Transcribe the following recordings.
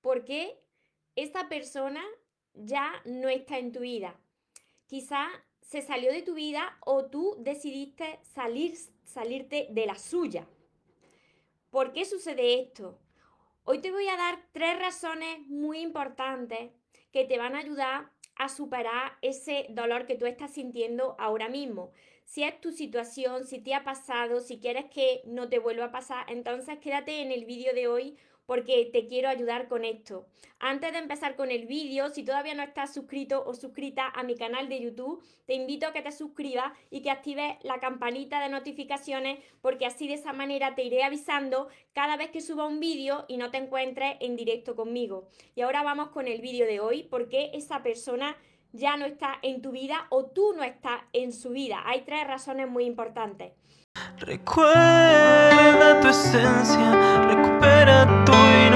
por qué esta persona ya no está en tu vida. Quizá se salió de tu vida o tú decidiste salir, salirte de la suya. ¿Por qué sucede esto? Hoy te voy a dar tres razones muy importantes que te van a ayudar a superar ese dolor que tú estás sintiendo ahora mismo. Si es tu situación, si te ha pasado, si quieres que no te vuelva a pasar, entonces quédate en el vídeo de hoy porque te quiero ayudar con esto. Antes de empezar con el vídeo, si todavía no estás suscrito o suscrita a mi canal de YouTube, te invito a que te suscribas y que actives la campanita de notificaciones porque así de esa manera te iré avisando cada vez que suba un vídeo y no te encuentres en directo conmigo. Y ahora vamos con el vídeo de hoy porque esa persona ya no está en tu vida o tú no estás en su vida. Hay tres razones muy importantes. Recuerda tu esencia, recupera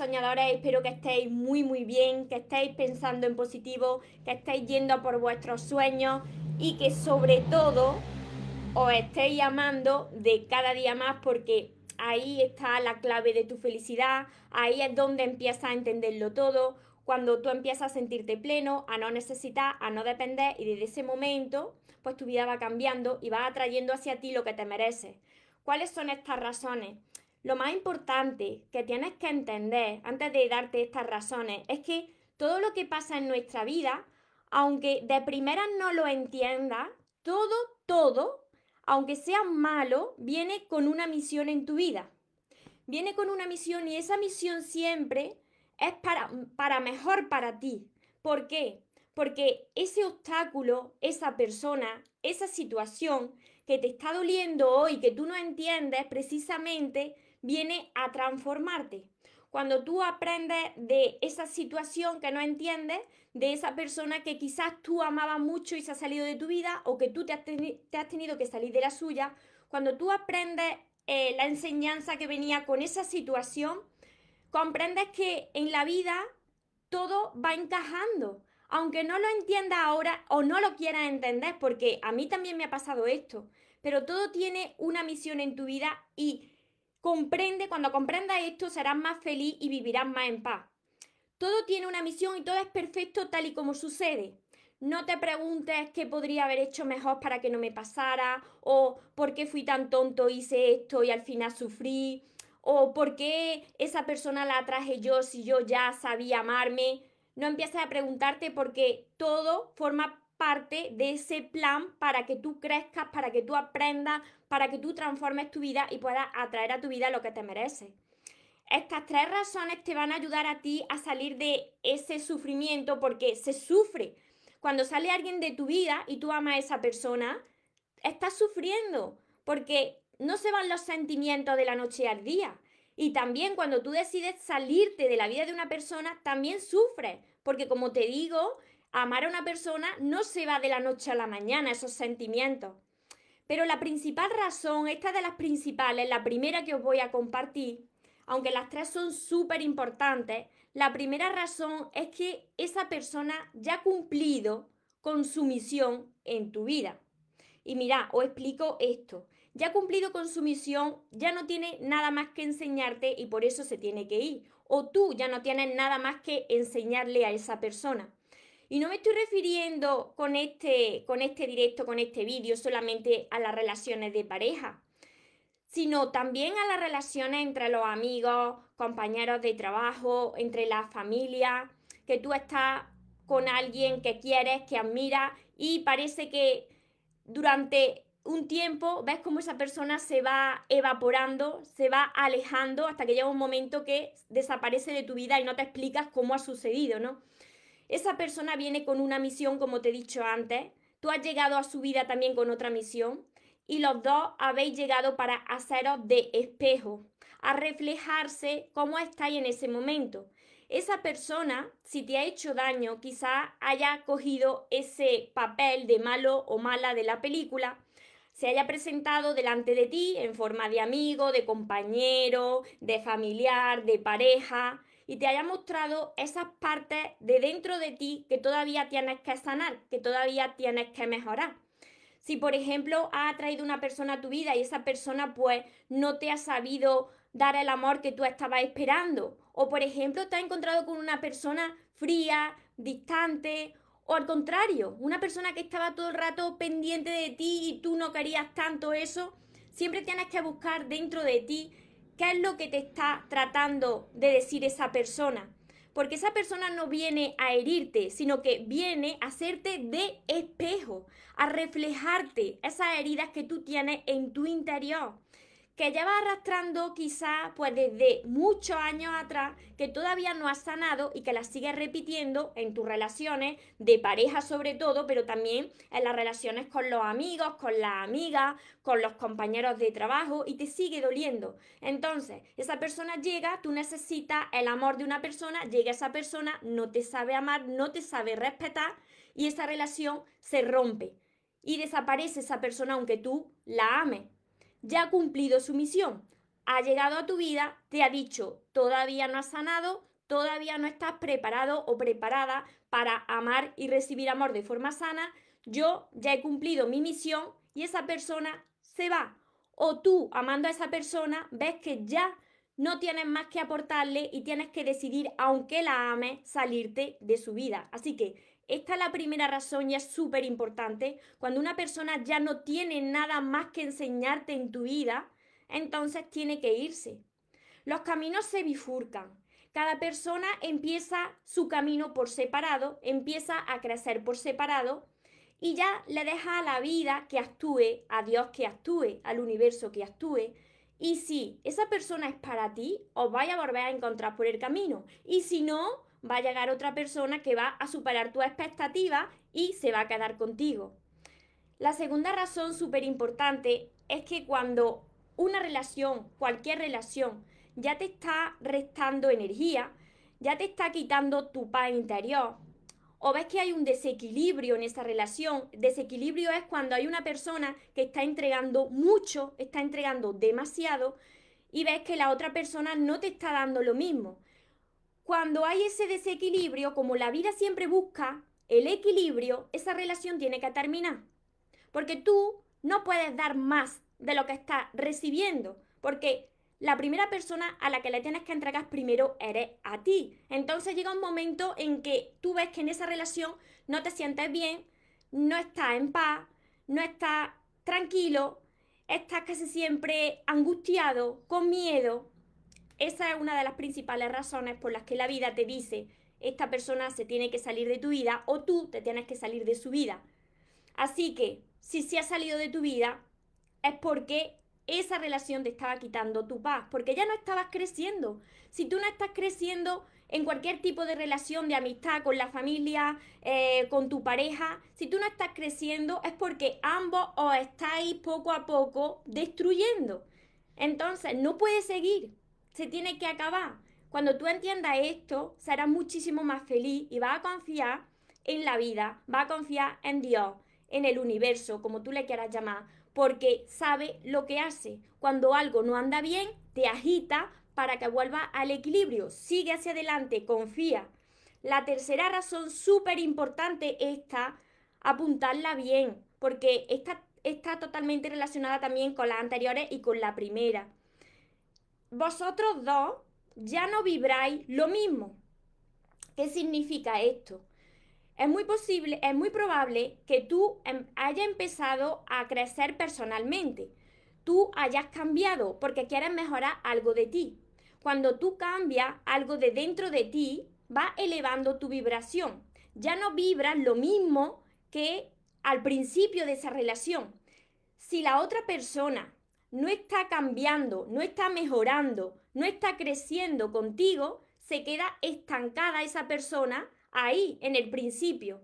soñadores, espero que estéis muy muy bien, que estéis pensando en positivo, que estéis yendo por vuestros sueños y que sobre todo os estéis amando de cada día más porque ahí está la clave de tu felicidad, ahí es donde empiezas a entenderlo todo, cuando tú empiezas a sentirte pleno, a no necesitar, a no depender y desde ese momento pues tu vida va cambiando y va atrayendo hacia ti lo que te mereces. ¿Cuáles son estas razones? Lo más importante que tienes que entender antes de darte estas razones es que todo lo que pasa en nuestra vida, aunque de primera no lo entiendas, todo, todo, aunque sea malo, viene con una misión en tu vida. Viene con una misión y esa misión siempre es para, para mejor para ti. ¿Por qué? Porque ese obstáculo, esa persona, esa situación que te está doliendo hoy, que tú no entiendes, precisamente viene a transformarte. Cuando tú aprendes de esa situación que no entiendes, de esa persona que quizás tú amabas mucho y se ha salido de tu vida o que tú te has, tenido que salir de la suya, cuando tú aprendes eh, la enseñanza que venía con esa situación, comprendes que en la vida todo va encajando. Aunque no lo entiendas ahora o no lo quieras entender, porque a mí también me ha pasado esto, pero todo tiene una misión en tu vida y Comprende, cuando comprendas esto, serás más feliz y vivirás más en paz. Todo tiene una misión y todo es perfecto tal y como sucede. No te preguntes qué podría haber hecho mejor para que no me pasara, o por qué fui tan tonto, hice esto y al final sufrí, o por qué esa persona la traje yo si yo ya sabía amarme. No empieces a preguntarte porque todo forma parte de ese plan para que tú crezcas, para que tú aprendas, para que tú transformes tu vida y puedas atraer a tu vida lo que te mereces. Estas tres razones te van a ayudar a ti a salir de ese sufrimiento porque se sufre. Cuando sale alguien de tu vida y tú amas a esa persona, estás sufriendo porque no se van los sentimientos de la noche al día. Y también cuando tú decides salirte de la vida de una persona, también sufres, porque como te digo, amar a una persona no se va de la noche a la mañana, esos sentimientos. Pero la principal razón, esta de las principales, la primera que os voy a compartir, aunque las tres son súper importantes, la primera razón es que esa persona ya ha cumplido con su misión en tu vida. Y mira, os explico esto. Ya ha cumplido con su misión, ya no tiene nada más que enseñarte y por eso se tiene que ir. O tú ya no tienes nada más que enseñarle a esa persona. Y no me estoy refiriendo con este, con este directo, con este vídeo, solamente a las relaciones de pareja, sino también a las relaciones entre los amigos, compañeros de trabajo, entre la familia, que tú estás con alguien que quieres, que admiras y parece que durante un tiempo ves cómo esa persona se va evaporando, se va alejando hasta que llega un momento que desaparece de tu vida y no te explicas cómo ha sucedido, ¿no? Esa persona viene con una misión, como te he dicho antes. Tú has llegado a su vida también con otra misión. Y los dos habéis llegado para haceros de espejo, a reflejarse cómo estáis en ese momento. esa persona, si te ha hecho daño, quizá haya cogido ese papel de malo o mala de la película, se haya presentado delante de ti en forma de amigo, de compañero, de familiar, de pareja, y te haya mostrado esas partes de dentro de ti que todavía tienes que sanar, que todavía tienes que mejorar. Si, por ejemplo, ha traído una persona a tu vida y esa persona pues no te ha sabido dar el amor que tú estabas esperando, o por ejemplo, te has encontrado con una persona fría, distante, o al contrario, una persona que estaba todo el rato pendiente de ti y tú no querías tanto eso, siempre tienes que buscar dentro de ti ¿Qué es lo que te está tratando de decir esa persona? Porque esa persona no viene a herirte, sino que viene a hacerte de espejo, a reflejarte esas heridas que tú tienes en tu interior que llevas arrastrando quizás pues desde muchos años atrás, que todavía no has sanado y que las sigues repitiendo en tus relaciones de pareja sobre todo, pero también en las relaciones con los amigos, con las amigas, con los compañeros de trabajo y te sigue doliendo. Entonces, esa persona llega, tú necesitas el amor de una persona, llega esa persona, no te sabe amar, no te sabe respetar y esa relación se rompe y desaparece esa persona aunque tú la ames ya ha cumplido su misión, ha llegado a tu vida, te ha dicho, todavía no has sanado, todavía no estás preparado o preparada para amar y recibir amor de forma sana, yo ya he cumplido mi misión y esa persona se va. O tú, amando a esa persona, ves que ya no tienes más que aportarle y tienes que decidir, aunque la ames, salirte de su vida. Así que esta es la primera razón y es súper importante. Cuando una persona ya no tiene nada más que enseñarte en tu vida, entonces tiene que irse. Los caminos se bifurcan. Cada persona empieza su camino por separado, empieza a crecer por separado y ya le deja a la vida que actúe, a Dios que actúe, al universo que actúe. Y si esa persona es para ti, os vais a volver a encontrar por el camino. Y si no, va a llegar otra persona que va a superar tu expectativa y se va a quedar contigo. La segunda razón súper importante es que cuando una relación, cualquier relación, ya te está restando energía, ya te está quitando tu paz interior, o ves que hay un desequilibrio en esa relación, desequilibrio es cuando hay una persona que está entregando mucho, está entregando demasiado, y ves que la otra persona no te está dando lo mismo cuando hay ese desequilibrio, como la vida siempre busca el equilibrio, esa relación tiene que terminar. Porque tú no puedes dar más de lo que estás recibiendo, porque la primera persona a la que le tienes que entregar primero eres a ti. Entonces llega un momento en que tú ves que en esa relación no te sientes bien, no estás en paz, no estás tranquilo, estás casi siempre angustiado, con miedo, esa es una de las principales razones por las que la vida te dice, esta persona se tiene que salir de tu vida o tú te tienes que salir de su vida. Así que, si se ha salido de tu vida, es porque esa relación te estaba quitando tu paz, porque ya no estabas creciendo. Si tú no estás creciendo en cualquier tipo de relación de amistad con la familia, eh, con tu pareja, si tú no estás creciendo es porque ambos os estáis poco a poco destruyendo. Entonces, no puedes seguir se tiene que acabar. Cuando tú entiendas esto, serás muchísimo más feliz y vas a confiar en la vida, vas a confiar en Dios, en el universo, como tú le quieras llamar, porque sabe lo que hace. Cuando algo no anda bien, te agita para que vuelva al equilibrio. Sigue hacia adelante, confía. La tercera razón súper importante está apuntarla bien, porque esta está totalmente relacionada también con las anteriores y con la primera vosotros dos ya no vibráis lo mismo. ¿Qué significa esto? Es muy posible, es muy probable que tú em, hayas empezado a crecer personalmente. Tú hayas cambiado porque quieres mejorar algo de ti. Cuando tú cambias algo de dentro de ti, va elevando tu vibración. Ya no vibras lo mismo que al principio de esa relación. Si la otra persona no está cambiando, no está mejorando, no está creciendo contigo, se queda estancada esa persona ahí, en el principio.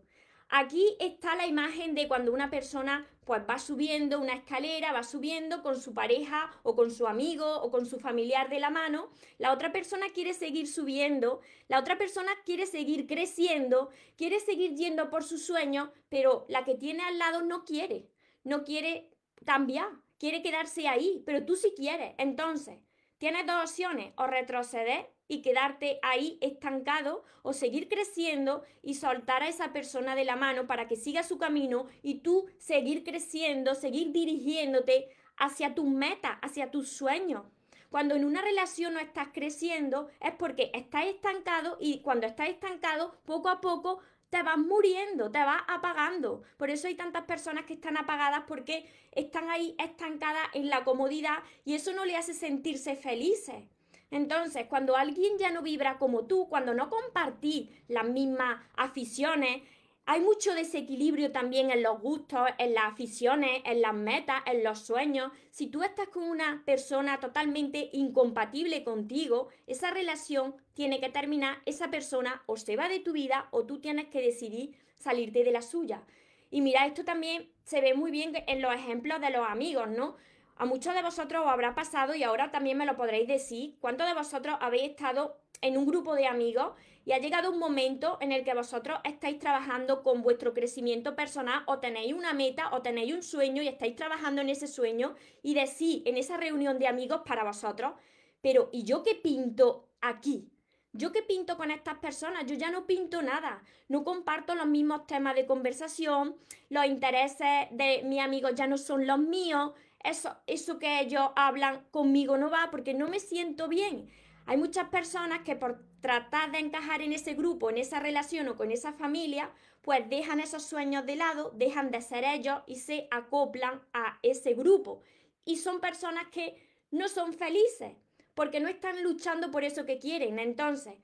Aquí está la imagen de cuando una persona pues va subiendo una escalera, va subiendo con su pareja o con su amigo o con su familiar de la mano, la otra persona quiere seguir subiendo, la otra persona quiere seguir creciendo, quiere seguir yendo por sus sueños, pero la que tiene al lado no quiere, no quiere cambiar, quiere quedarse ahí, pero tú sí quieres. Entonces, tienes dos opciones, o retroceder y quedarte ahí estancado o seguir creciendo y soltar a esa persona de la mano para que siga su camino y tú seguir creciendo, seguir dirigiéndote hacia tus metas, hacia tus sueños. Cuando en una relación no estás creciendo es porque estás estancado y cuando estás estancado poco a poco te vas muriendo, te vas apagando. Por eso hay tantas personas que están apagadas porque están ahí estancadas en la comodidad y eso no le hace sentirse felices. Entonces, cuando alguien ya no vibra como tú, cuando no compartís las mismas aficiones, hay mucho desequilibrio también en los gustos, en las aficiones, en las metas, en los sueños. Si tú estás con una persona totalmente incompatible contigo, esa relación tiene que terminar, esa persona o se va de tu vida o tú tienes que decidir salirte de la suya. Y mira, esto también se ve muy bien en los ejemplos de los amigos, ¿no? A muchos de vosotros os habrá pasado y ahora también me lo podréis decir. ¿Cuántos de vosotros habéis estado en un grupo de amigos y ha llegado un momento en el que vosotros estáis trabajando con vuestro crecimiento personal o tenéis una meta o tenéis un sueño y estáis trabajando en ese sueño y decís en esa reunión de amigos para vosotros, pero ¿y yo qué pinto aquí? ¿Yo qué pinto con estas personas? Yo ya no pinto nada. No comparto los mismos temas de conversación. Los intereses de mis amigos ya no son los míos eso, eso que ellos hablan conmigo no va porque no me siento bien. Hay muchas personas que por tratar de encajar en ese grupo, en esa relación o con esa familia, pues dejan esos sueños de lado, dejan de ser ellos y se acoplan a ese grupo. Y son personas que no son felices porque no están luchando por eso que quieren. Entonces,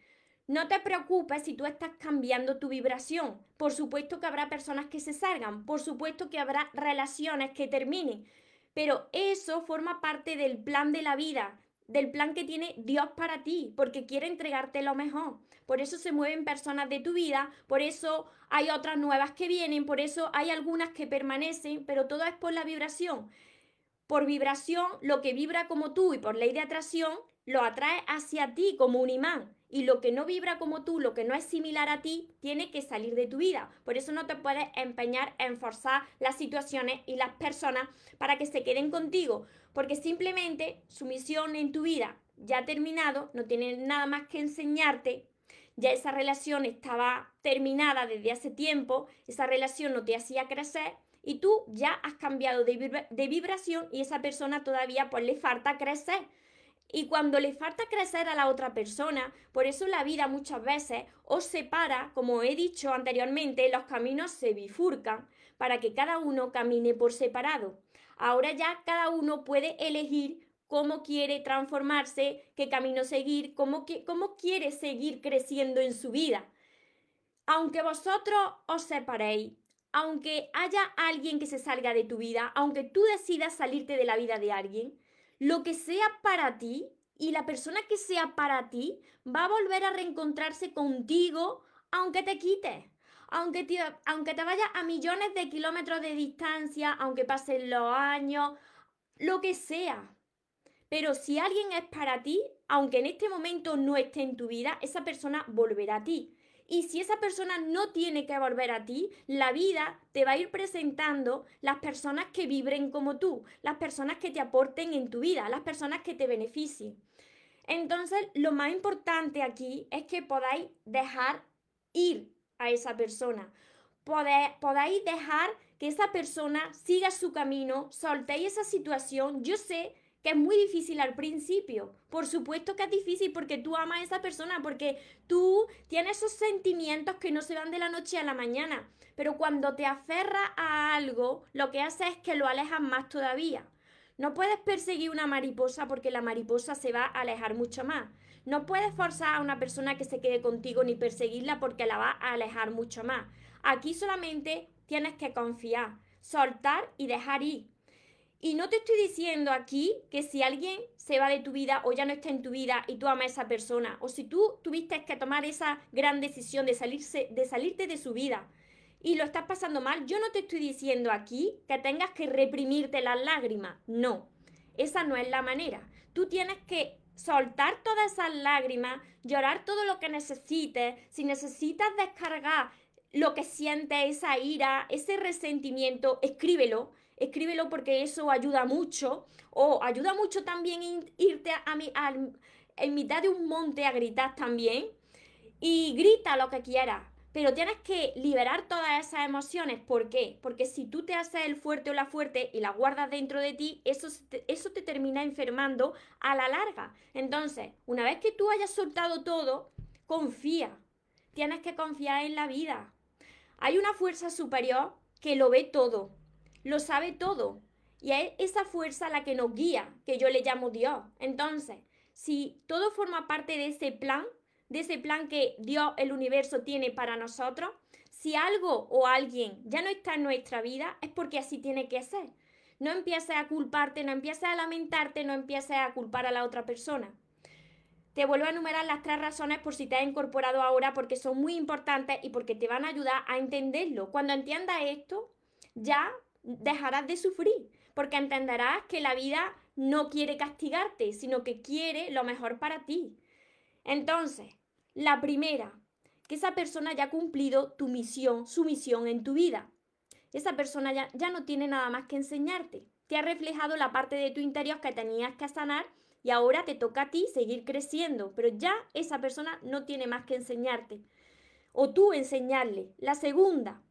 no te preocupes si tú estás cambiando tu vibración. Por supuesto que habrá personas que se salgan, por supuesto que habrá relaciones que terminen, pero eso forma parte del plan de la vida, del plan que tiene Dios para ti, porque quiere entregarte lo mejor. Por eso se mueven personas de tu vida, por eso hay otras nuevas que vienen, por eso hay algunas que permanecen, pero todo es por la vibración. Por vibración, lo que vibra como tú y por ley de atracción, lo atrae hacia ti como un imán y lo que no vibra como tú, lo que no es similar a ti, tiene que salir de tu vida. Por eso no te puedes empeñar en forzar las situaciones y las personas para que se queden contigo, porque simplemente su misión en tu vida ya ha terminado, no tiene nada más que enseñarte. Ya esa relación estaba terminada desde hace tiempo, esa relación no te hacía crecer y tú ya has cambiado de, vibración y esa persona todavía pues le falta crecer y cuando le falta crecer a la otra persona, por eso la vida muchas veces os separa, como he dicho anteriormente, los caminos se bifurcan para que cada uno camine por separado. Ahora ya cada uno puede elegir cómo quiere transformarse, qué camino seguir, cómo, cómo quiere seguir creciendo en su vida. Aunque vosotros os separéis, aunque haya alguien que se salga de tu vida, aunque tú decidas salirte de la vida de alguien, lo que sea para ti y la persona que sea para ti va a volver a reencontrarse contigo aunque te quites. Aunque te, aunque te vayas a millones de kilómetros de distancia, aunque pasen los años, lo que sea. Pero si alguien es para ti, aunque en este momento no esté en tu vida, esa persona volverá a ti. Y si esa persona no tiene que volver a ti, la vida te va a ir presentando las personas que vibren como tú, las personas que te aporten en tu vida, las personas que te beneficien. Entonces, lo más importante aquí es que podáis dejar ir a esa persona. podáis dejar que esa persona siga su camino, soltéis esa situación. Yo sé que es muy difícil al principio. Por supuesto que es difícil porque tú amas a esa persona, porque tú tienes esos sentimientos que no se van de la noche a la mañana. Pero cuando te aferras a algo, lo que hace es que lo alejas más todavía. No puedes perseguir una mariposa porque la mariposa se va a alejar mucho más. No puedes forzar a una persona que se quede contigo ni perseguirla porque la va a alejar mucho más. Aquí solamente tienes que confiar, soltar y dejar ir. Y no te estoy diciendo aquí que si alguien se va de tu vida o ya no está en tu vida y tú amas a esa persona, o si tú tuviste que tomar esa gran decisión de, salirse, de salirte de su vida y lo estás pasando mal, yo no te estoy diciendo aquí que tengas que reprimirte las lágrimas. No, esa no es la manera. Tú tienes que soltar todas esas lágrimas, llorar todo lo que necesites. Si necesitas descargar lo que sientes, esa ira, ese resentimiento, escríbelo. Escríbelo porque eso ayuda mucho. O ayuda mucho también irte a, mi, en mitad de un monte a gritar también. Y grita lo que quieras pero tienes que liberar todas esas emociones. ¿Por qué? Porque si tú te haces el fuerte o la fuerte y la guardas dentro de ti, eso eso te termina enfermando a la larga. Entonces, una vez que tú hayas soltado todo, confía. Tienes que confiar en la vida. Hay una fuerza superior que lo ve todo, lo sabe todo. Y es esa fuerza la que nos guía, que yo le llamo Dios. Entonces, si todo forma parte de ese plan, de ese plan que Dios, el universo, tiene para nosotros, si algo o alguien ya no está en nuestra vida, es porque así tiene que ser. No empieces a culparte, no empieces a lamentarte, no empieces a culpar a la otra persona. Te vuelvo a enumerar las tres razones por si te has incorporado ahora porque son muy importantes y porque te van a ayudar a entenderlo. Cuando entiendas esto, ya dejarás de sufrir, porque entenderás que la vida no quiere castigarte, sino que quiere lo mejor para ti. Entonces, la primera, que esa persona ya ha cumplido tu misión, su misión en tu vida. Esa persona ya, ya no tiene nada más que enseñarte. Te ha reflejado la parte de tu interior que tenías que sanar y ahora te toca a ti seguir creciendo, pero ya esa persona no tiene más que enseñarte. O tú enseñarle. La segunda,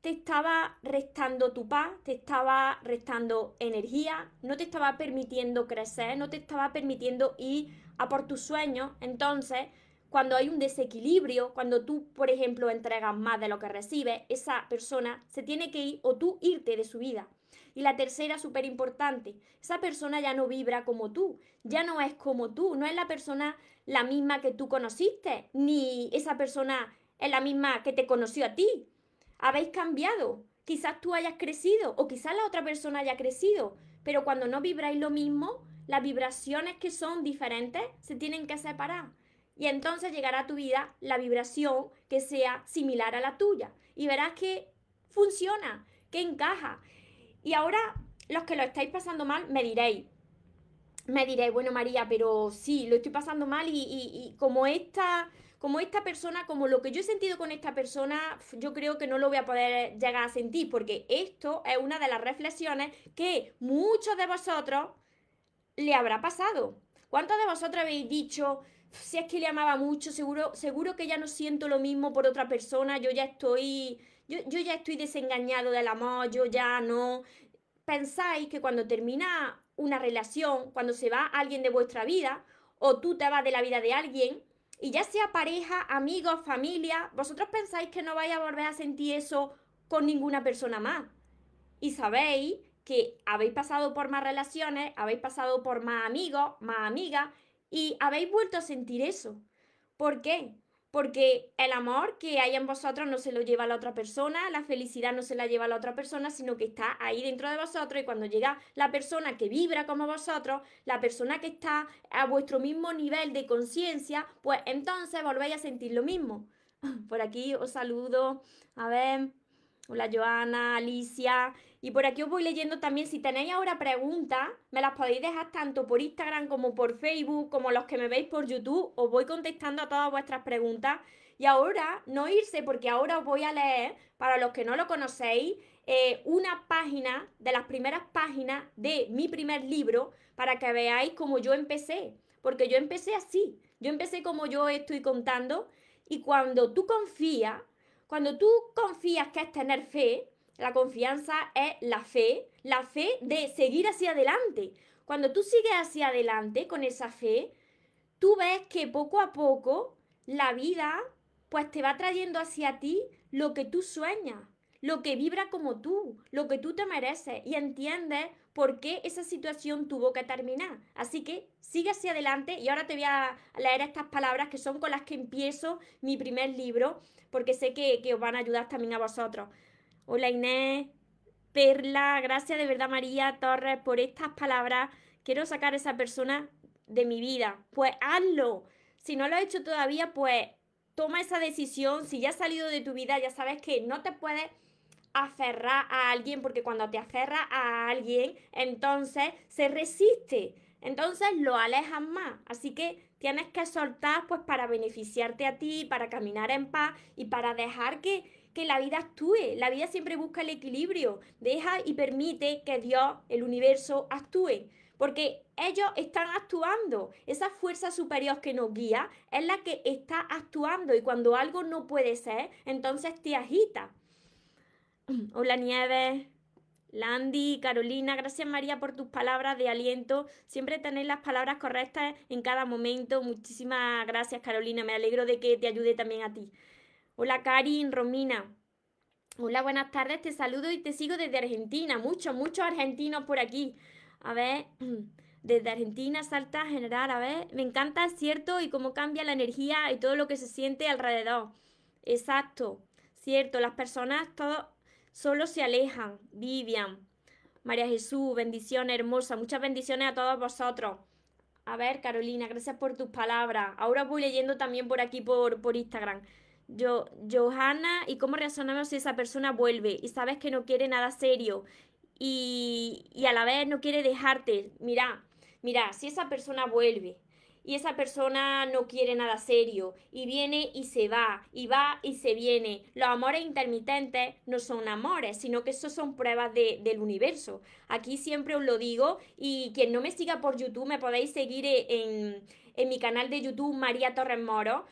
te estaba restando tu paz, te estaba restando energía, no te estaba permitiendo crecer, no te estaba permitiendo ir a por tus sueños. Entonces, cuando hay un desequilibrio, cuando tú, por ejemplo, entregas más de lo que recibes, esa persona se tiene que ir o tú irte de su vida. Y la tercera, súper importante, esa persona ya no vibra como tú, ya no es como tú, no es la persona la misma que tú conociste, ni esa persona es la misma que te conoció a ti. Habéis cambiado, quizás tú hayas crecido o quizás la otra persona haya crecido, pero cuando no vibráis lo mismo, las vibraciones que son diferentes se tienen que separar. Y entonces llegará a tu vida la vibración que sea similar a la tuya. Y verás que funciona, que encaja. Y ahora los que lo estáis pasando mal me diréis, me diréis, bueno María, pero sí, lo estoy pasando mal y, como esta como esta persona, como lo que yo he sentido con esta persona, yo creo que no lo voy a poder llegar a sentir, porque esto es una de las reflexiones que muchos de vosotros le habrá pasado. ¿Cuántos de vosotros habéis dicho, si es que le amaba mucho, seguro, seguro que ya no siento lo mismo por otra persona, yo ya estoy, yo, yo ya estoy desengañado del amor, yo ya no. Pensáis que cuando termina una relación, cuando se va alguien de vuestra vida, o tú te vas de la vida de alguien, y ya sea pareja, amigos, familia, vosotros pensáis que no vais a volver a sentir eso con ninguna persona más. Y sabéis que habéis pasado por más relaciones, habéis pasado por más amigos, más amigas, y habéis vuelto a sentir eso. ¿Por qué? Porque el amor que hay en vosotros no se lo lleva a la otra persona, la felicidad no se la lleva a la otra persona, sino que está ahí dentro de vosotros y cuando llega la persona que vibra como vosotros, la persona que está a vuestro mismo nivel de conciencia, pues entonces volvéis a sentir lo mismo. Por aquí os saludo. A ver, hola Joana, Alicia, y por aquí os voy leyendo también, si tenéis ahora preguntas, me las podéis dejar tanto por Instagram como por Facebook, como los que me veis por YouTube. Os voy contestando a todas vuestras preguntas. Y ahora, no irse, porque ahora os voy a leer, para los que no lo conocéis, eh, una página de las primeras páginas de mi primer libro, para que veáis cómo yo empecé. Porque yo empecé así. Yo empecé como yo estoy contando. Y cuando tú confías, cuando tú confías que es tener fe, la confianza es la fe, la fe de seguir hacia adelante. Cuando tú sigues hacia adelante con esa fe, tú ves que poco a poco la vida pues te va trayendo hacia ti lo que tú sueñas, lo que vibra como tú, lo que tú te mereces y entiendes por qué esa situación tuvo que terminar. Así que sigue hacia adelante y ahora te voy a leer estas palabras que son con las que empiezo mi primer libro porque sé que, que os van a ayudar también a vosotros. Hola Inés, Perla, gracias de verdad María Torres por estas palabras. Quiero sacar a esa persona de mi vida. Pues hazlo. Si no lo has hecho todavía, pues toma esa decisión, si ya has salido de tu vida, ya sabes que no te puedes aferrar a alguien, porque cuando te aferras a alguien, entonces se resiste, entonces lo alejas más. Así que tienes que soltar pues para beneficiarte a ti, para caminar en paz y para dejar que, que la vida actúe. La vida siempre busca el equilibrio. Deja y permite que Dios, el universo, actúe. Porque ellos están actuando. Esa fuerza superior que nos guía es la que está actuando. Y cuando algo no puede ser, entonces te agita. Hola Nieves. Landy, Carolina, gracias María por tus palabras de aliento. Siempre tenéis las palabras correctas en cada momento. Muchísimas gracias Carolina, me alegro de que te ayude también a ti. Hola Karin, Romina. Hola, buenas tardes, te saludo y te sigo desde Argentina. Muchos, muchos argentinos por aquí. A ver, desde Argentina, Salta General, a ver, me encanta, cierto, y cómo cambia la energía y todo lo que se siente alrededor. Exacto, cierto, las personas, todos solo se alejan. Vivian, María Jesús, bendiciones hermosa, muchas bendiciones a todos vosotros. A ver, Carolina, gracias por tus palabras. Ahora voy leyendo también por aquí por, por Instagram. Yo, Johanna, ¿y cómo reaccionamos si esa persona vuelve y sabes que no quiere nada serio y, y a la vez no quiere dejarte? Mira, mira, si esa persona vuelve y esa persona no quiere nada serio y viene y se va y va y se viene. Los amores intermitentes no son amores, sino que eso son pruebas del universo. Aquí siempre os lo digo y quien no me siga por YouTube me podéis seguir en, en mi canal de YouTube María Torres Moro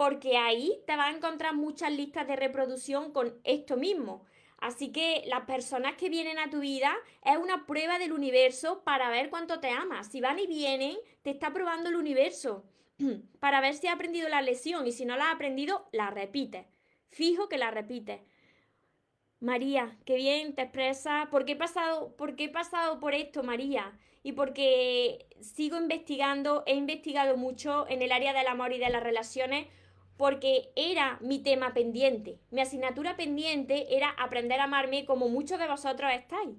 porque ahí te vas a encontrar muchas listas de reproducción con esto mismo. Así que las personas que vienen a tu vida es una prueba del universo para ver cuánto te amas. Si van y vienen, te está probando el universo para ver si ha aprendido la lección y si no la ha aprendido, la repites. Fijo que la repites. María, qué bien te expresa. ¿Por qué he pasado, por qué he pasado por esto, María? Y porque sigo investigando, he investigado mucho en el área del amor y de las relaciones porque era mi tema pendiente. Mi asignatura pendiente era aprender a amarme como muchos de vosotros estáis.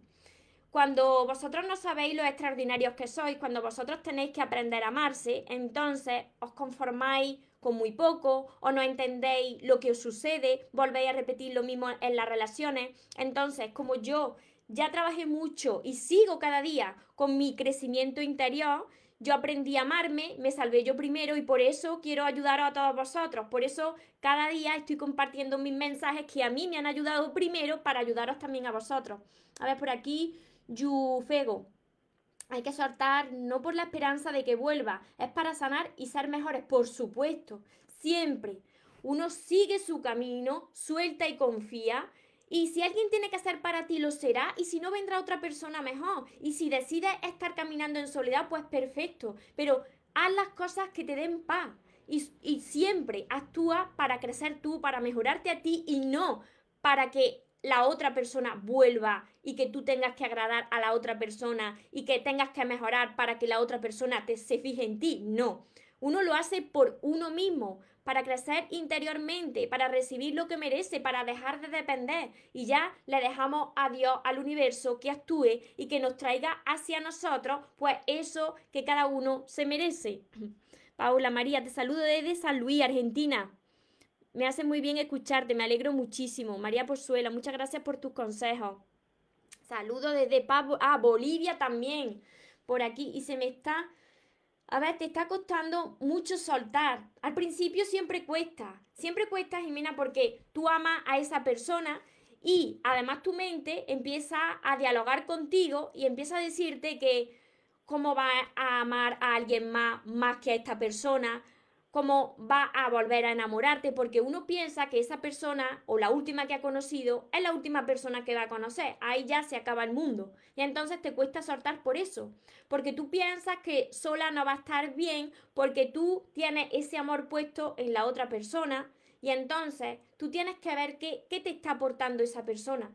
Cuando vosotros no sabéis lo extraordinarios que sois, cuando vosotros tenéis que aprender a amarse, entonces os conformáis con muy poco o no entendéis lo que os sucede, volvéis a repetir lo mismo en las relaciones. Entonces, como yo ya trabajé mucho y sigo cada día con mi crecimiento interior, yo aprendí a amarme, me salvé yo primero y por eso quiero ayudar a todos vosotros. Por eso cada día estoy compartiendo mis mensajes que a mí me han ayudado primero para ayudaros también a vosotros. A ver, por aquí, Yufego. Hay que soltar no por la esperanza de que vuelva, es para sanar y ser mejores, por supuesto, siempre. Uno sigue su camino, suelta y confía y si alguien tiene que hacer para ti, lo será. Y si no, vendrá otra persona mejor. Y si decides estar caminando en soledad, pues perfecto. Pero haz las cosas que te den paz. Y, y siempre actúa para crecer tú, para mejorarte a ti y no para que la otra persona vuelva y que tú tengas que agradar a la otra persona y que tengas que mejorar para que la otra persona te se fije en ti. No. Uno lo hace por uno mismo, para crecer interiormente, para recibir lo que merece, para dejar de depender. Y ya le dejamos a Dios, al universo, que actúe y que nos traiga hacia nosotros, pues eso que cada uno se merece. Paula María, te saludo desde San Luis, Argentina. Me hace muy bien escucharte, me alegro muchísimo. María Pozuela, muchas gracias por tus consejos. Saludo desde ah, Bolivia también, por aquí. Y se me está a ver, te está costando mucho soltar. Al principio siempre cuesta, siempre cuesta, Jimena, porque tú amas a esa persona y además tu mente empieza a dialogar contigo y empieza a decirte que cómo va a amar a alguien más más que a esta persona, cómo va a volver a enamorarte, porque uno piensa que esa persona o la última que ha conocido es la última persona que va a conocer. Ahí ya se acaba el mundo. Y entonces te cuesta soltar por eso, porque tú piensas que sola no va a estar bien, porque tú tienes ese amor puesto en la otra persona. Y entonces tú tienes que ver qué, qué te está aportando esa persona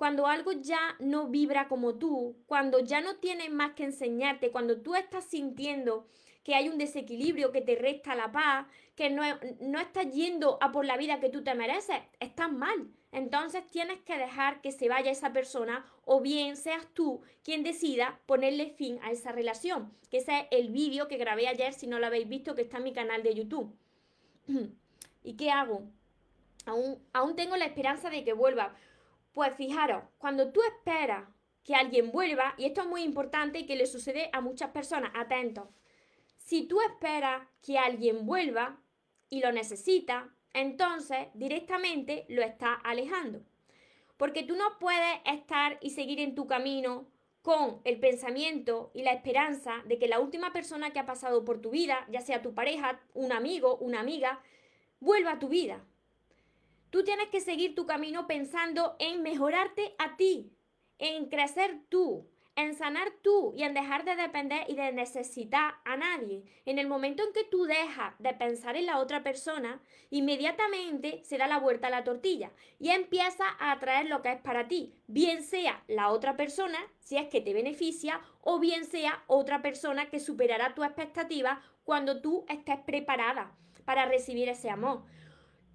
cuando algo ya no vibra como tú, cuando ya no tiene más que enseñarte, cuando tú estás sintiendo que hay un desequilibrio que te resta la paz, que no, no estás yendo a por la vida que tú te mereces, estás mal. Entonces tienes que dejar que se vaya esa persona o bien seas tú quien decida ponerle fin a esa relación. Que ese es el vídeo que grabé ayer, si no lo habéis visto, que está en mi canal de YouTube. ¿Y qué hago? Aún, aún tengo la esperanza de que vuelva. Pues fijaros, cuando tú esperas que alguien vuelva, y esto es muy importante y que le sucede a muchas personas, atentos. Si tú esperas que alguien vuelva y lo necesita, entonces directamente lo estás alejando. Porque tú no puedes estar y seguir en tu camino con el pensamiento y la esperanza de que la última persona que ha pasado por tu vida, ya sea tu pareja, un amigo, una amiga, vuelva a tu vida. Tú tienes que seguir tu camino pensando en mejorarte a ti, en crecer tú, en sanar tú y en dejar de depender y de necesitar a nadie. En el momento en que tú dejas de pensar en la otra persona, inmediatamente se da la vuelta a la tortilla y empieza a atraer lo que es para ti, bien sea la otra persona, si es que te beneficia, o bien sea otra persona que superará tu expectativa cuando tú estés preparada para recibir ese amor.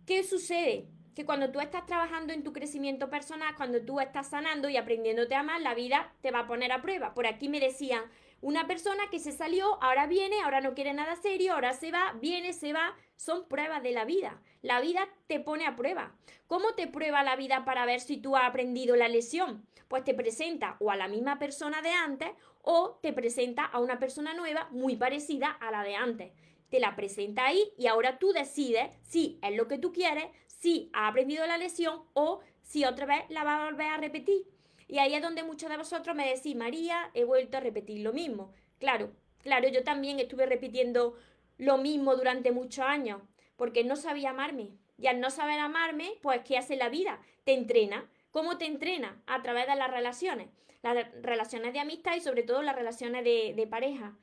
¿Qué sucede? Que cuando tú estás trabajando en tu crecimiento personal, cuando tú estás sanando y aprendiéndote a amar, la vida te va a poner a prueba. Por aquí me decían, una persona que se salió, ahora viene, ahora no quiere nada serio, ahora se va, viene, se va, son pruebas de la vida. La vida te pone a prueba. ¿Cómo te prueba la vida para ver si tú has aprendido la lesión? Pues te presenta o a la misma persona de antes o te presenta a una persona nueva muy parecida a la de antes. Te la presenta ahí y ahora tú decides si es lo que tú quieres, si ha aprendido la lección o si otra vez la va a volver a repetir. Y ahí es donde muchos de vosotros me decís, María, he vuelto a repetir lo mismo. Claro, claro, yo también estuve repitiendo lo mismo durante muchos años, porque no sabía amarme. Y al no saber amarme, pues ¿qué hace la vida? Te entrena. ¿Cómo te entrena? A través de las relaciones. Las relaciones de amistad y sobre todo las relaciones de, de pareja.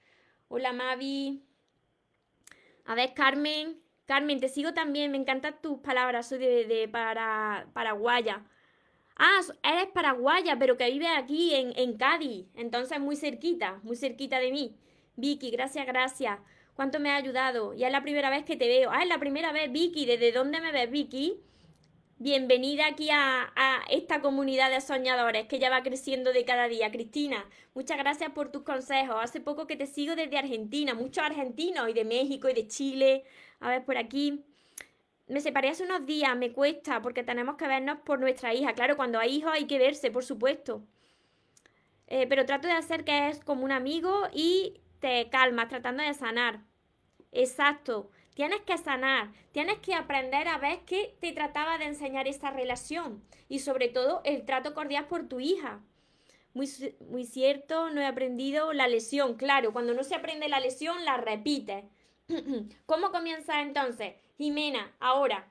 Hola Mavi. A ver, Carmen. Carmen, te sigo también, me encantan tus palabras, soy de, para, paraguaya. Ah, eres paraguaya, pero que vive aquí en, en Cádiz, entonces muy cerquita, muy cerquita de mí. Vicky, gracias, gracias. ¿Cuánto me ha ayudado? Ya es la primera vez que te veo. Ah, es la primera vez, Vicky. ¿Desde dónde me ves, Vicky? Bienvenida aquí a, esta comunidad de soñadores que ya va creciendo de cada día. Cristina, muchas gracias por tus consejos. Hace poco que te sigo desde Argentina, muchos argentinos y de México y de Chile. A ver, por aquí. Me separé hace unos días, me cuesta porque tenemos que vernos por nuestra hija. Claro, cuando hay hijos hay que verse, por supuesto. Eh, pero trato de hacer que es como un amigo y te calmas, tratando de sanar. Exacto. Tienes que sanar, tienes que aprender a ver qué te trataba de enseñar esta relación y sobre todo el trato cordial por tu hija. Muy, muy cierto, no he aprendido la lesión. Claro, cuando no se aprende la lesión, la repite. ¿Cómo comienza entonces? Jimena, ahora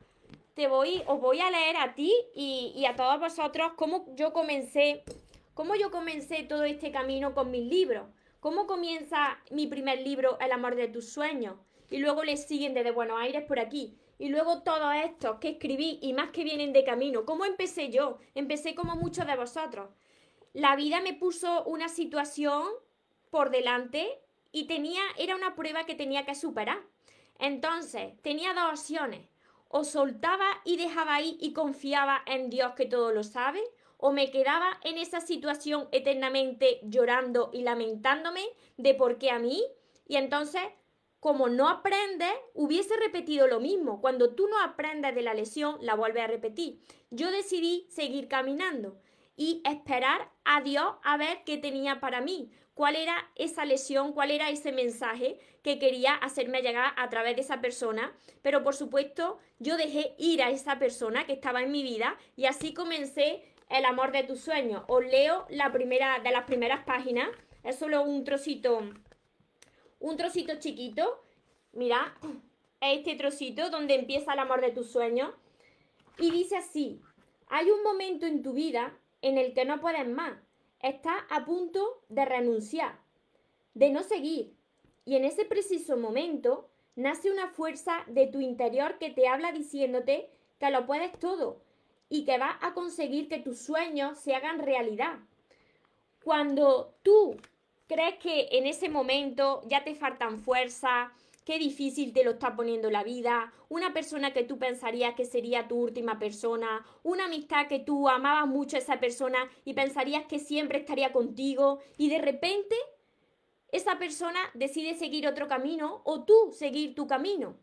te voy, os voy a leer a ti y, a todos vosotros cómo yo comencé, cómo yo comencé todo este camino con mis libros. ¿Cómo comienza mi primer libro, El amor de tus sueños? y luego le siguen desde Buenos Aires por aquí. Y luego todos estos que escribí y más que vienen de camino. ¿Cómo empecé yo? Empecé como muchos de vosotros. La vida me puso una situación por delante y tenía, era una prueba que tenía que superar. Entonces, tenía dos opciones. O soltaba y dejaba ahí y confiaba en Dios que todo lo sabe, o me quedaba en esa situación eternamente llorando y lamentándome de por qué a mí, y entonces como no aprende, hubiese repetido lo mismo. Cuando tú no aprendes de la lesión, la vuelves a repetir. Yo decidí seguir caminando y esperar a Dios a ver qué tenía para mí, cuál era esa lesión, cuál era ese mensaje que quería hacerme llegar a través de esa persona. Pero por supuesto, yo dejé ir a esa persona que estaba en mi vida y así comencé el amor de tus sueños. Os leo la primera de las primeras páginas. Es solo un trocito un trocito chiquito, mira, este trocito donde empieza el amor de tus sueños. Y dice así, hay un momento en tu vida en el que no puedes más. Estás a punto de renunciar, de no seguir. Y en ese preciso momento nace una fuerza de tu interior que te habla diciéndote que lo puedes todo y que vas a conseguir que tus sueños se hagan realidad. Cuando tú ¿Crees que en ese momento ya te faltan fuerza? Qué difícil te lo está poniendo la vida. Una persona que tú pensarías que sería tu última persona. Una amistad que tú amabas mucho a esa persona y pensarías que siempre estaría contigo. Y de repente esa persona decide seguir otro camino o tú seguir tu camino.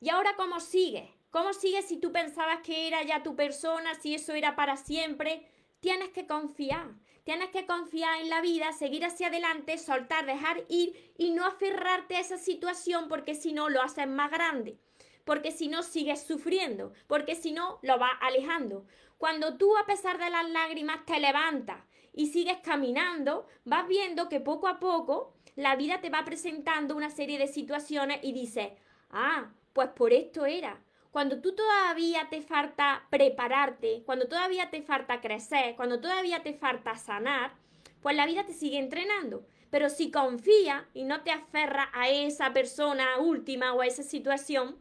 ¿Y ahora cómo sigues? ¿Cómo sigues si tú pensabas que era ya tu persona, si eso era para siempre? Tienes que confiar, tienes que confiar en la vida, seguir hacia adelante, soltar, dejar ir y no aferrarte a esa situación porque si no lo haces más grande, porque si no sigues sufriendo, porque si no lo vas alejando. Cuando tú a pesar de las lágrimas te levantas y sigues caminando, vas viendo que poco a poco la vida te va presentando una serie de situaciones y dices, ah, pues por esto era cuando tú todavía te falta prepararte, cuando todavía te falta crecer, cuando todavía te falta sanar, pues la vida te sigue entrenando. Pero si confía y no te aferra a esa persona última o a esa situación,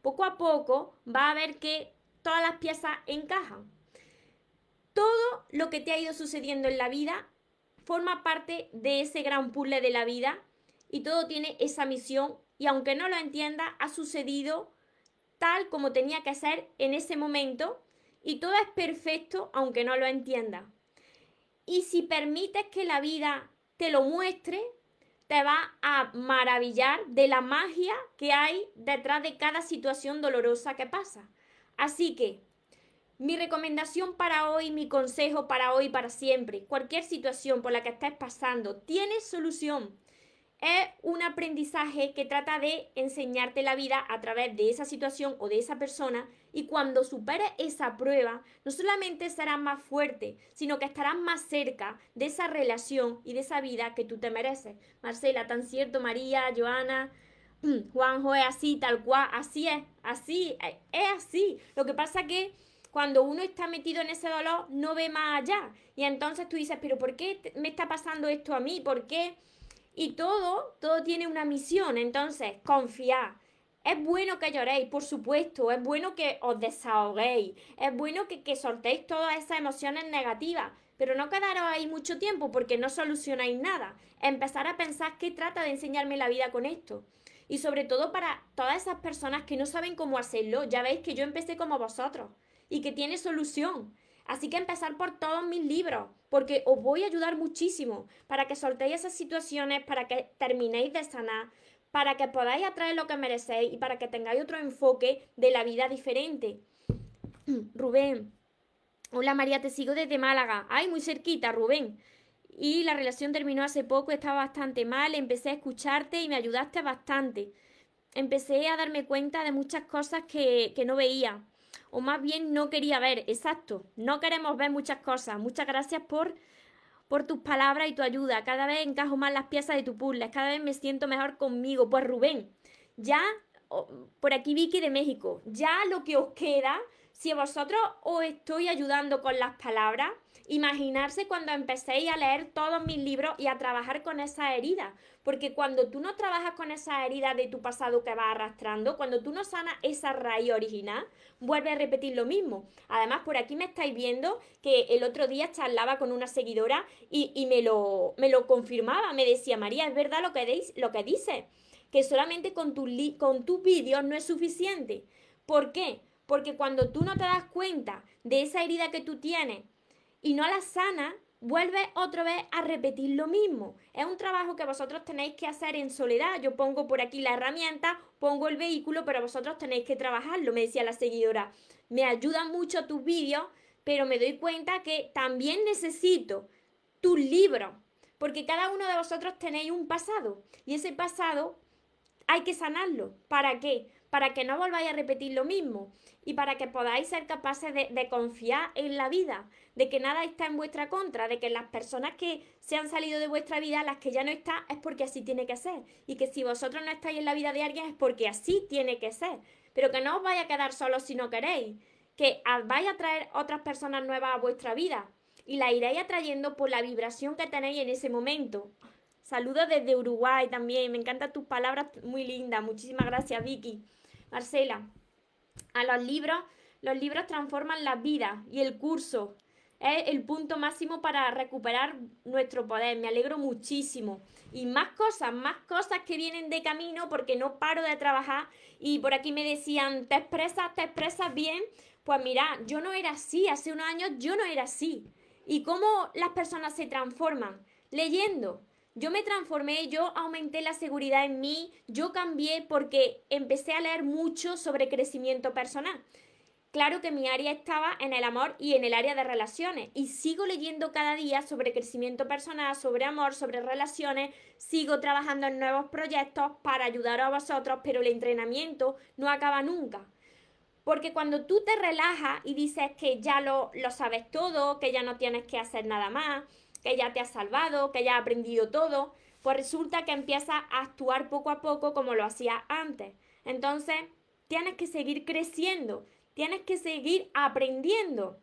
poco a poco va a ver que todas las piezas encajan. Todo lo que te ha ido sucediendo en la vida forma parte de ese gran puzzle de la vida y todo tiene esa misión y aunque no lo entienda, ha sucedido tal como tenía que ser en ese momento y todo es perfecto aunque no lo entienda. Y si permites que la vida te lo muestre, te va a maravillar de la magia que hay detrás de cada situación dolorosa que pasa. Así que, mi recomendación para hoy, mi consejo para hoy, para siempre, cualquier situación por la que estés pasando, tiene solución es un aprendizaje que trata de enseñarte la vida a través de esa situación o de esa persona y cuando superes esa prueba, no solamente serás más fuerte, sino que estarás más cerca de esa relación y de esa vida que tú te mereces. Marcela, tan cierto, María, Joana, Juanjo es así, tal cual, así es, así, es así. Lo que pasa que cuando uno está metido en ese dolor no ve más allá y entonces tú dices, pero ¿por qué me está pasando esto a mí? ¿Por qué? Y todo, todo tiene una misión. Entonces, confiad. Es bueno que lloréis, por supuesto. Es bueno que os desahoguéis. Es bueno que, que soltéis todas esas emociones negativas. Pero no quedaros ahí mucho tiempo porque no solucionáis nada. Empezar a pensar qué trata de enseñarme la vida con esto. Y sobre todo para todas esas personas que no saben cómo hacerlo. Ya veis que yo empecé como vosotros y que tiene solución. Así que empezar por todos mis libros, porque os voy a ayudar muchísimo para que soltéis esas situaciones, para que terminéis de sanar, para que podáis atraer lo que merecéis y para que tengáis otro enfoque de la vida diferente. Rubén. Hola María, te sigo desde Málaga. Ay, muy cerquita, Rubén. Y la relación terminó hace poco, estaba bastante mal, empecé a escucharte y me ayudaste bastante. Empecé a darme cuenta de muchas cosas que, que no veía o más bien no quería ver, exacto, no queremos ver muchas cosas. Muchas gracias por, por tus palabras y tu ayuda. Cada vez encajo más las piezas de tu puzzle, cada vez me siento mejor conmigo. Pues Rubén, ya, por aquí Vicky de México, ya lo que os queda, si vosotros os estoy ayudando con las palabras, Imaginarse cuando empecéis a leer todos mis libros y a trabajar con esa herida. Porque cuando tú no trabajas con esa herida de tu pasado que vas arrastrando, cuando tú no sanas esa raíz original, vuelve a repetir lo mismo. Además, por aquí me estáis viendo que el otro día charlaba con una seguidora y, me, lo, me lo confirmaba. Me decía, María, es verdad lo que, lo que dice, que solamente con, tu con tus vídeos no es suficiente. ¿Por qué? Porque cuando tú no te das cuenta de esa herida que tú tienes, y no la sana, vuelve otra vez a repetir lo mismo. Es un trabajo que vosotros tenéis que hacer en soledad. Yo pongo por aquí la herramienta, pongo el vehículo, pero vosotros tenéis que trabajarlo, me decía la seguidora. Me ayudan mucho tus vídeos, pero me doy cuenta que también necesito tus libros, porque cada uno de vosotros tenéis un pasado y ese pasado hay que sanarlo. ¿Para qué? Para que no volváis a repetir lo mismo y para que podáis ser capaces de, confiar en la vida, de que nada está en vuestra contra, de que las personas que se han salido de vuestra vida, las que ya no están, es porque así tiene que ser. Y que si vosotros no estáis en la vida de alguien es porque así tiene que ser. Pero que no os vaya a quedar solos si no queréis. Que vais a traer otras personas nuevas a vuestra vida. Y la iréis atrayendo por la vibración que tenéis en ese momento. Saludos desde Uruguay también. Me encantan tus palabras, muy lindas. Muchísimas gracias, Vicky. Marcela, a los libros, los libros transforman la vida y el curso es el punto máximo para recuperar nuestro poder. Me alegro muchísimo. Y más cosas, más cosas que vienen de camino porque no paro de trabajar. Y por aquí me decían, ¿te expresas, te expresas bien? Pues mira, yo no era así. Hace unos años yo no era así. ¿Y cómo las personas se transforman? Leyendo. Yo me transformé, yo aumenté la seguridad en mí, yo cambié porque empecé a leer mucho sobre crecimiento personal. Claro que mi área estaba en el amor y en el área de relaciones y sigo leyendo cada día sobre crecimiento personal, sobre amor, sobre relaciones, sigo trabajando en nuevos proyectos para ayudar a vosotros, pero el entrenamiento no acaba nunca. Porque cuando tú te relajas y dices que ya lo, lo sabes todo, que ya no tienes que hacer nada más, que ya te has salvado, que ya aprendido todo, pues resulta que empiezas a actuar poco a poco como lo hacías antes. Entonces, tienes que seguir creciendo Tienes que seguir aprendiendo.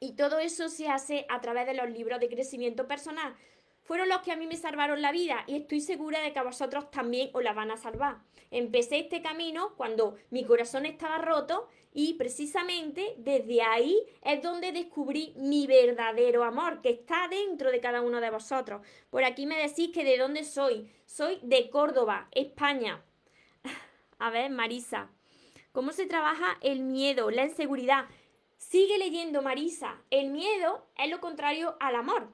Y todo eso se hace a través de los libros de crecimiento personal. Fueron los que a mí me salvaron la vida y estoy segura de que a vosotros también os la van a salvar. Empecé este camino cuando mi corazón estaba roto y precisamente desde ahí es donde descubrí mi verdadero amor que está dentro de cada uno de vosotros. Por aquí me decís que de dónde soy. Soy de Córdoba, España. A ver, Marisa. ¿Cómo se trabaja el miedo, la inseguridad? Sigue leyendo Marisa. El miedo es lo contrario al amor.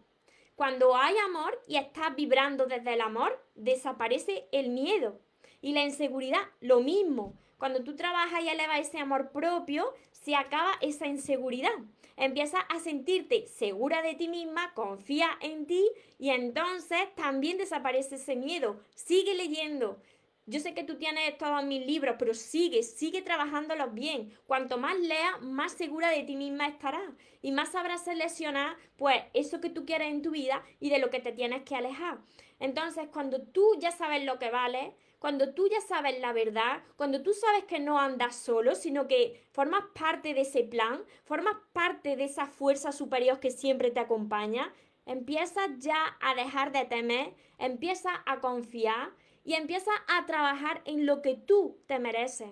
Cuando hay amor y estás vibrando desde el amor, desaparece el miedo. Y la inseguridad, lo mismo. Cuando tú trabajas y elevas ese amor propio, se acaba esa inseguridad. Empiezas a sentirte segura de ti misma, confía en ti y entonces también desaparece ese miedo. Sigue leyendo, yo sé que tú tienes todos mis libros, pero sigue, sigue trabajándolos bien. Cuanto más leas, más segura de ti misma estarás. Y más sabrás seleccionar, pues, eso que tú quieres en tu vida y de lo que te tienes que alejar. Entonces, cuando tú ya sabes lo que vale, cuando tú ya sabes la verdad, cuando tú sabes que no andas solo, sino que formas parte de ese plan, formas parte de esa fuerza superior que siempre te acompaña, empiezas ya a dejar de temer, empiezas a confiar y empieza a trabajar en lo que tú te mereces.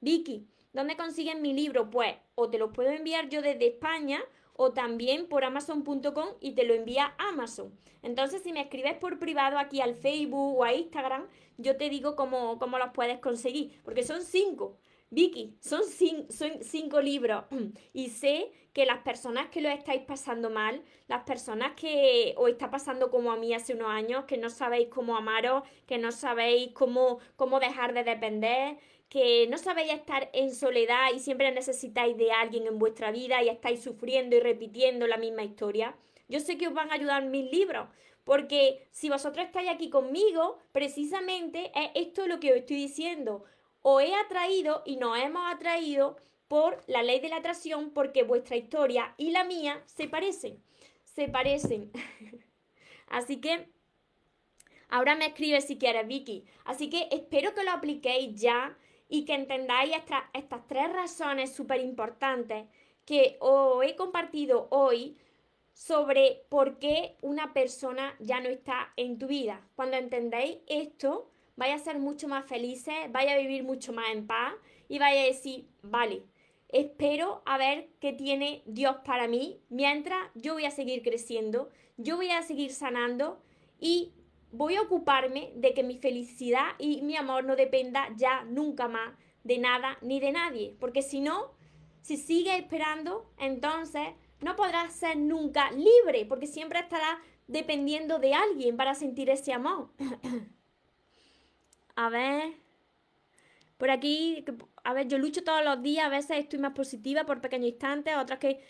Vicky, ¿dónde consiguen mi libro? Pues o te lo puedo enviar yo desde España o también por amazon.com y te lo envía Amazon. Entonces, si me escribes por privado aquí al Facebook o a Instagram, yo te digo cómo, cómo los puedes conseguir, porque son cinco. Vicky, son, son cinco libros y sé que las personas que lo estáis pasando mal, las personas que os está pasando como a mí hace unos años, que no sabéis cómo amaros, que no sabéis cómo, cómo dejar de depender, que no sabéis estar en soledad y siempre necesitáis de alguien en vuestra vida y estáis sufriendo y repitiendo la misma historia. Yo sé que os van a ayudar mis libros, porque si vosotros estáis aquí conmigo, precisamente es esto lo que os estoy diciendo. Os he atraído y nos hemos atraído por la ley de la atracción porque vuestra historia y la mía se parecen. Se parecen. Así que ahora me escribe si quieres, Vicky. Así que espero que lo apliquéis ya y que entendáis estas tres razones súper importantes que os he compartido hoy sobre por qué una persona ya no está en tu vida. Cuando entendéis esto, vais a ser mucho más felices, vais a vivir mucho más en paz y vais a decir, vale, espero a ver qué tiene Dios para mí, mientras yo voy a seguir creciendo, yo voy a seguir sanando y voy a ocuparme de que mi felicidad y mi amor no dependa ya nunca más de nada ni de nadie, porque si no, si sigues esperando, entonces no podrás ser nunca libre, porque siempre estarás dependiendo de alguien para sentir ese amor. a ver, por aquí a ver, yo lucho todos los días, a veces estoy más positiva por pequeños instantes, otras que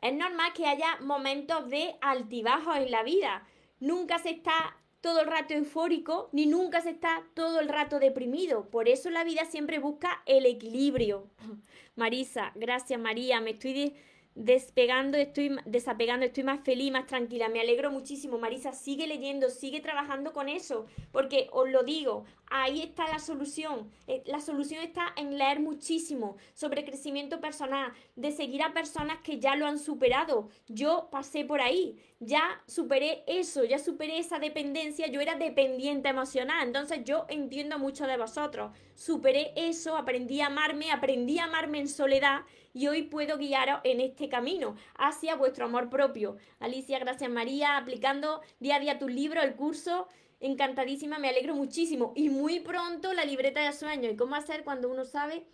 es normal que haya momentos de altibajos en la vida. Nunca se está todo el rato eufórico, ni nunca se está todo el rato deprimido. Por eso la vida siempre busca el equilibrio. Marisa, gracias María, me estoy despegando, estoy desapegando, estoy más feliz, más tranquila. Me alegro muchísimo. Marisa, sigue leyendo, sigue trabajando con eso, porque os lo digo, ahí está la solución. Eh, la solución está en leer muchísimo sobre crecimiento personal, de seguir a personas que ya lo han superado. Yo pasé por ahí, ya superé eso, ya superé esa dependencia, yo era dependiente emocional, entonces yo entiendo mucho de vosotros. Superé eso, aprendí a amarme, aprendí a amarme en soledad y hoy puedo guiaros en este camino hacia vuestro amor propio. Alicia, gracias María, aplicando día a día tu libro, el curso. Encantadísima, me alegro muchísimo. Y muy pronto la libreta de sueños. ¿Y cómo hacer cuando uno sabe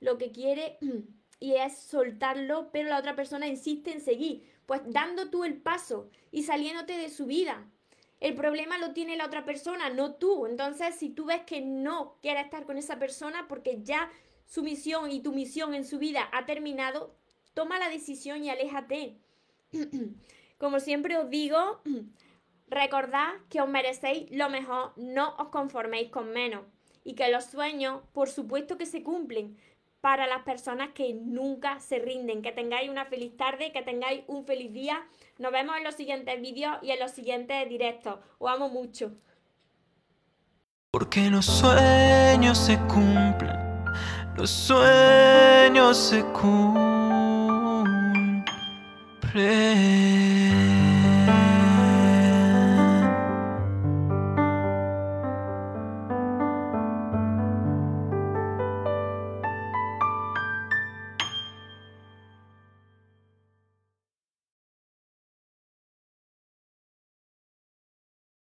lo que quiere y es soltarlo, pero la otra persona insiste en seguir? Pues dando tú el paso y saliéndote de su vida. El problema lo tiene la otra persona, no tú. Entonces, si tú ves que no quieres estar con esa persona porque ya su misión y tu misión en su vida ha terminado, toma la decisión y aléjate. Como siempre os digo, recordad que os merecéis lo mejor, no os conforméis con menos. Y que los sueños, por supuesto que se cumplen para las personas que nunca se rinden. Que tengáis una feliz tarde, que tengáis un feliz día. Nos vemos en los siguientes vídeos y en los siguientes directos. Os amo mucho. Porque los sueños se cumplen, los sueños se cumplen.